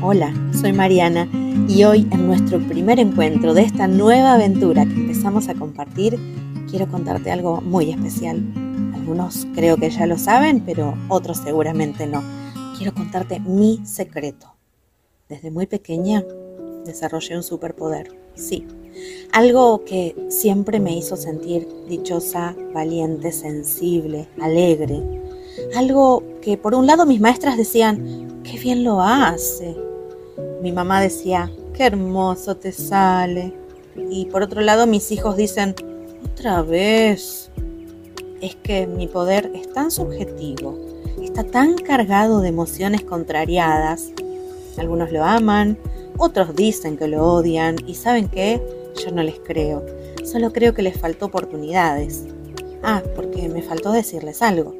Hola, soy Mariana y hoy en nuestro primer encuentro de esta nueva aventura que empezamos a compartir, quiero contarte algo muy especial. Algunos creo que ya lo saben, pero otros seguramente no. Quiero contarte mi secreto. Desde muy pequeña desarrollé un superpoder, sí. Algo que siempre me hizo sentir dichosa, valiente, sensible, alegre. Algo que por un lado mis maestras decían, qué bien lo hace. Mi mamá decía, qué hermoso te sale. Y por otro lado mis hijos dicen, otra vez. Es que mi poder es tan subjetivo, está tan cargado de emociones contrariadas. Algunos lo aman, otros dicen que lo odian y saben qué, yo no les creo. Solo creo que les faltó oportunidades. Ah, porque me faltó decirles algo.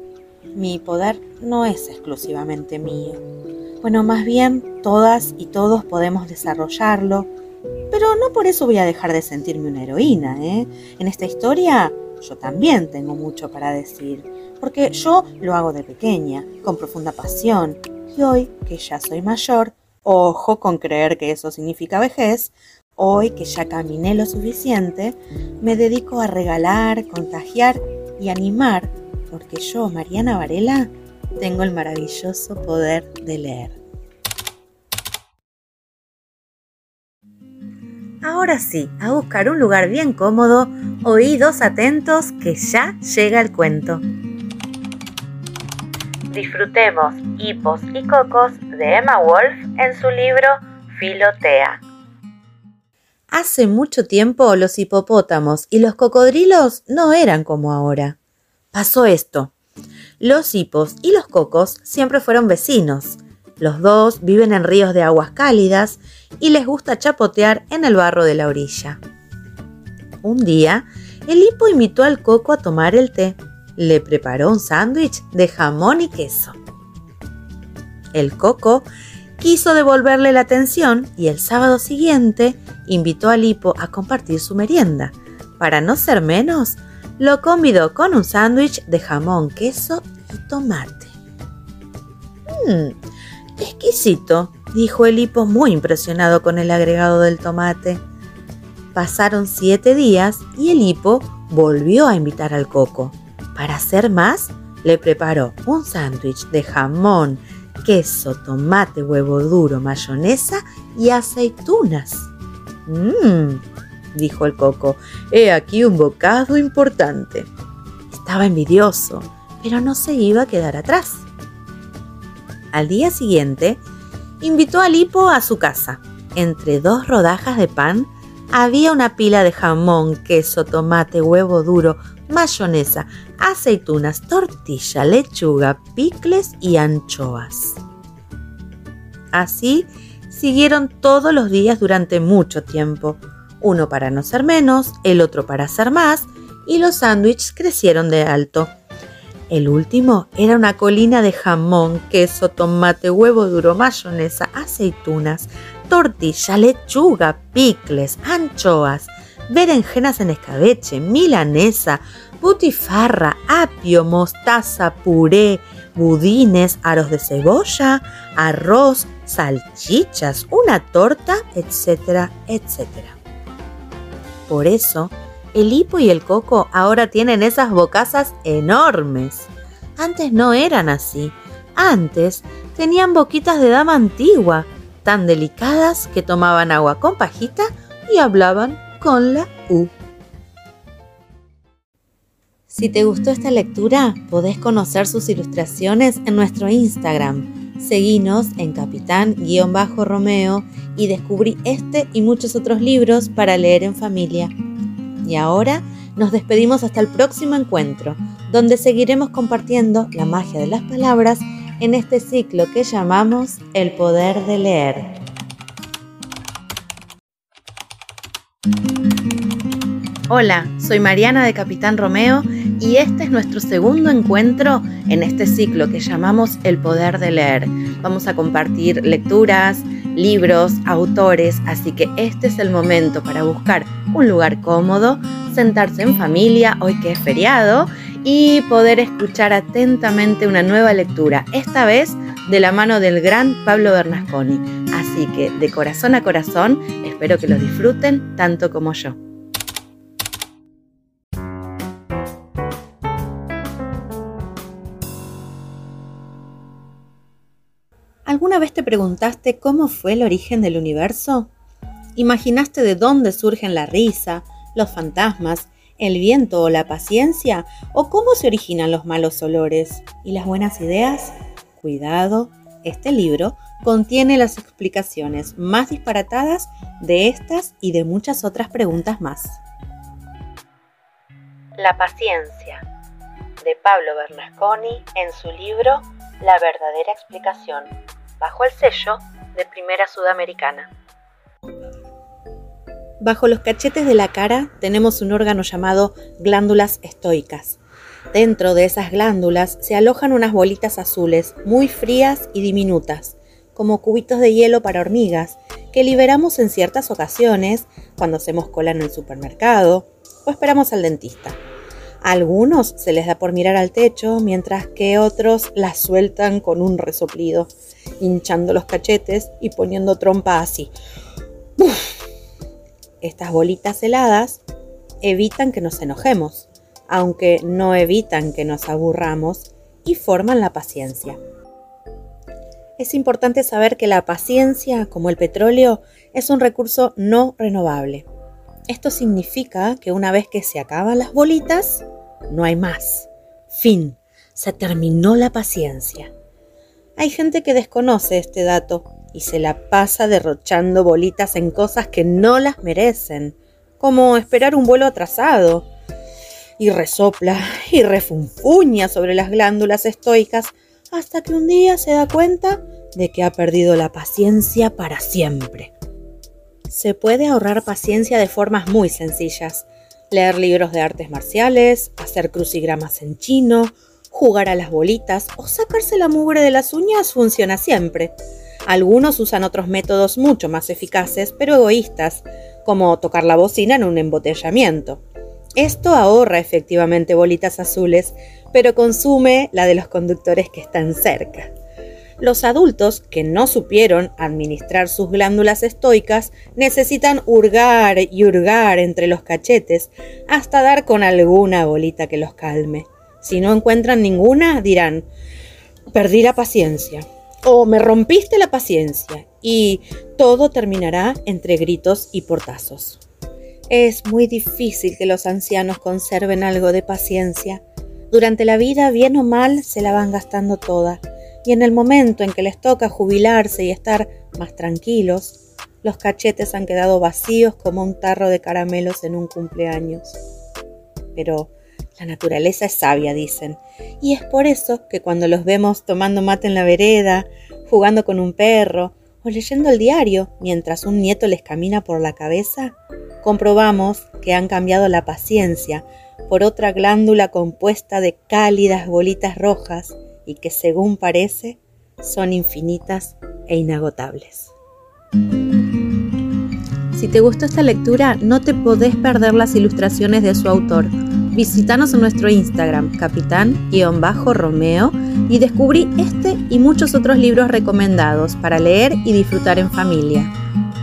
Mi poder no es exclusivamente mío. Bueno, más bien todas y todos podemos desarrollarlo, pero no por eso voy a dejar de sentirme una heroína. ¿eh? En esta historia yo también tengo mucho para decir, porque yo lo hago de pequeña, con profunda pasión, y hoy que ya soy mayor, ojo con creer que eso significa vejez, hoy que ya caminé lo suficiente, me dedico a regalar, contagiar y animar porque yo, Mariana Varela, tengo el maravilloso poder de leer. Ahora sí, a buscar un lugar bien cómodo, oídos atentos que ya llega el cuento. Disfrutemos Hipos y Cocos de Emma Wolf en su libro Filotea. Hace mucho tiempo los hipopótamos y los cocodrilos no eran como ahora pasó esto. Los hipos y los cocos siempre fueron vecinos. Los dos viven en ríos de aguas cálidas y les gusta chapotear en el barro de la orilla. Un día, el hipo invitó al coco a tomar el té. Le preparó un sándwich de jamón y queso. El coco quiso devolverle la atención y el sábado siguiente invitó al hipo a compartir su merienda. Para no ser menos, lo convidó con un sándwich de jamón, queso y tomate. Mmm, exquisito, dijo el hipo muy impresionado con el agregado del tomate. Pasaron siete días y el hipo volvió a invitar al coco. Para hacer más, le preparó un sándwich de jamón, queso, tomate, huevo duro, mayonesa y aceitunas. Mmm, dijo el coco, he aquí un bocado importante. Estaba envidioso, pero no se iba a quedar atrás. Al día siguiente, invitó al hipo a su casa. Entre dos rodajas de pan había una pila de jamón, queso, tomate, huevo duro, mayonesa, aceitunas, tortilla, lechuga, picles y anchoas. Así siguieron todos los días durante mucho tiempo uno para no ser menos, el otro para ser más, y los sándwiches crecieron de alto. El último era una colina de jamón, queso, tomate, huevo duro, mayonesa, aceitunas, tortilla, lechuga, picles, anchoas, berenjenas en escabeche, milanesa, butifarra, apio, mostaza, puré, budines, aros de cebolla, arroz, salchichas, una torta, etcétera, etcétera. Por eso, el hipo y el coco ahora tienen esas bocazas enormes. Antes no eran así. Antes tenían boquitas de dama antigua, tan delicadas que tomaban agua con pajita y hablaban con la U. Si te gustó esta lectura, podés conocer sus ilustraciones en nuestro Instagram Seguinos en Capitán-Romeo y descubrí este y muchos otros libros para leer en familia. Y ahora nos despedimos hasta el próximo encuentro, donde seguiremos compartiendo la magia de las palabras en este ciclo que llamamos El Poder de Leer. Hola, soy Mariana de Capitán Romeo y este es nuestro segundo encuentro en este ciclo que llamamos El Poder de Leer. Vamos a compartir lecturas, libros, autores, así que este es el momento para buscar un lugar cómodo, sentarse en familia, hoy que es feriado, y poder escuchar atentamente una nueva lectura, esta vez de la mano del gran Pablo Bernasconi. Así que de corazón a corazón, espero que lo disfruten tanto como yo. ¿Alguna vez te preguntaste cómo fue el origen del universo? ¿Imaginaste de dónde surgen la risa, los fantasmas, el viento o la paciencia? ¿O cómo se originan los malos olores y las buenas ideas? Cuidado, este libro contiene las explicaciones más disparatadas de estas y de muchas otras preguntas más. La paciencia, de Pablo Bernasconi en su libro La verdadera explicación bajo el sello de Primera Sudamericana. Bajo los cachetes de la cara tenemos un órgano llamado glándulas estoicas. Dentro de esas glándulas se alojan unas bolitas azules muy frías y diminutas, como cubitos de hielo para hormigas, que liberamos en ciertas ocasiones cuando hacemos cola en el supermercado o esperamos al dentista. A algunos se les da por mirar al techo, mientras que otros las sueltan con un resoplido, hinchando los cachetes y poniendo trompa así. Estas bolitas heladas evitan que nos enojemos, aunque no evitan que nos aburramos y forman la paciencia. Es importante saber que la paciencia, como el petróleo, es un recurso no renovable. Esto significa que una vez que se acaban las bolitas, no hay más. Fin. Se terminó la paciencia. Hay gente que desconoce este dato y se la pasa derrochando bolitas en cosas que no las merecen, como esperar un vuelo atrasado. Y resopla y refunfuña sobre las glándulas estoicas hasta que un día se da cuenta de que ha perdido la paciencia para siempre. Se puede ahorrar paciencia de formas muy sencillas. Leer libros de artes marciales, hacer crucigramas en chino, jugar a las bolitas o sacarse la mugre de las uñas funciona siempre. Algunos usan otros métodos mucho más eficaces, pero egoístas, como tocar la bocina en un embotellamiento. Esto ahorra efectivamente bolitas azules, pero consume la de los conductores que están cerca. Los adultos que no supieron administrar sus glándulas estoicas necesitan hurgar y hurgar entre los cachetes hasta dar con alguna bolita que los calme. Si no encuentran ninguna, dirán, perdí la paciencia o me rompiste la paciencia y todo terminará entre gritos y portazos. Es muy difícil que los ancianos conserven algo de paciencia. Durante la vida, bien o mal, se la van gastando toda y en el momento en que les toca jubilarse y estar más tranquilos, los cachetes han quedado vacíos como un tarro de caramelos en un cumpleaños. Pero la naturaleza es sabia, dicen, y es por eso que cuando los vemos tomando mate en la vereda, jugando con un perro o leyendo el diario mientras un nieto les camina por la cabeza, comprobamos que han cambiado la paciencia por otra glándula compuesta de cálidas bolitas rojas y que según parece son infinitas e inagotables. Si te gustó esta lectura, no te podés perder las ilustraciones de su autor. Visítanos en nuestro Instagram, capitán-romeo, y descubrí este y muchos otros libros recomendados para leer y disfrutar en familia.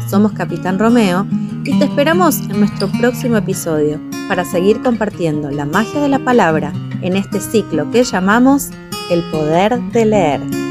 Somos Capitán Romeo y te esperamos en nuestro próximo episodio para seguir compartiendo la magia de la palabra en este ciclo que llamamos el poder de leer.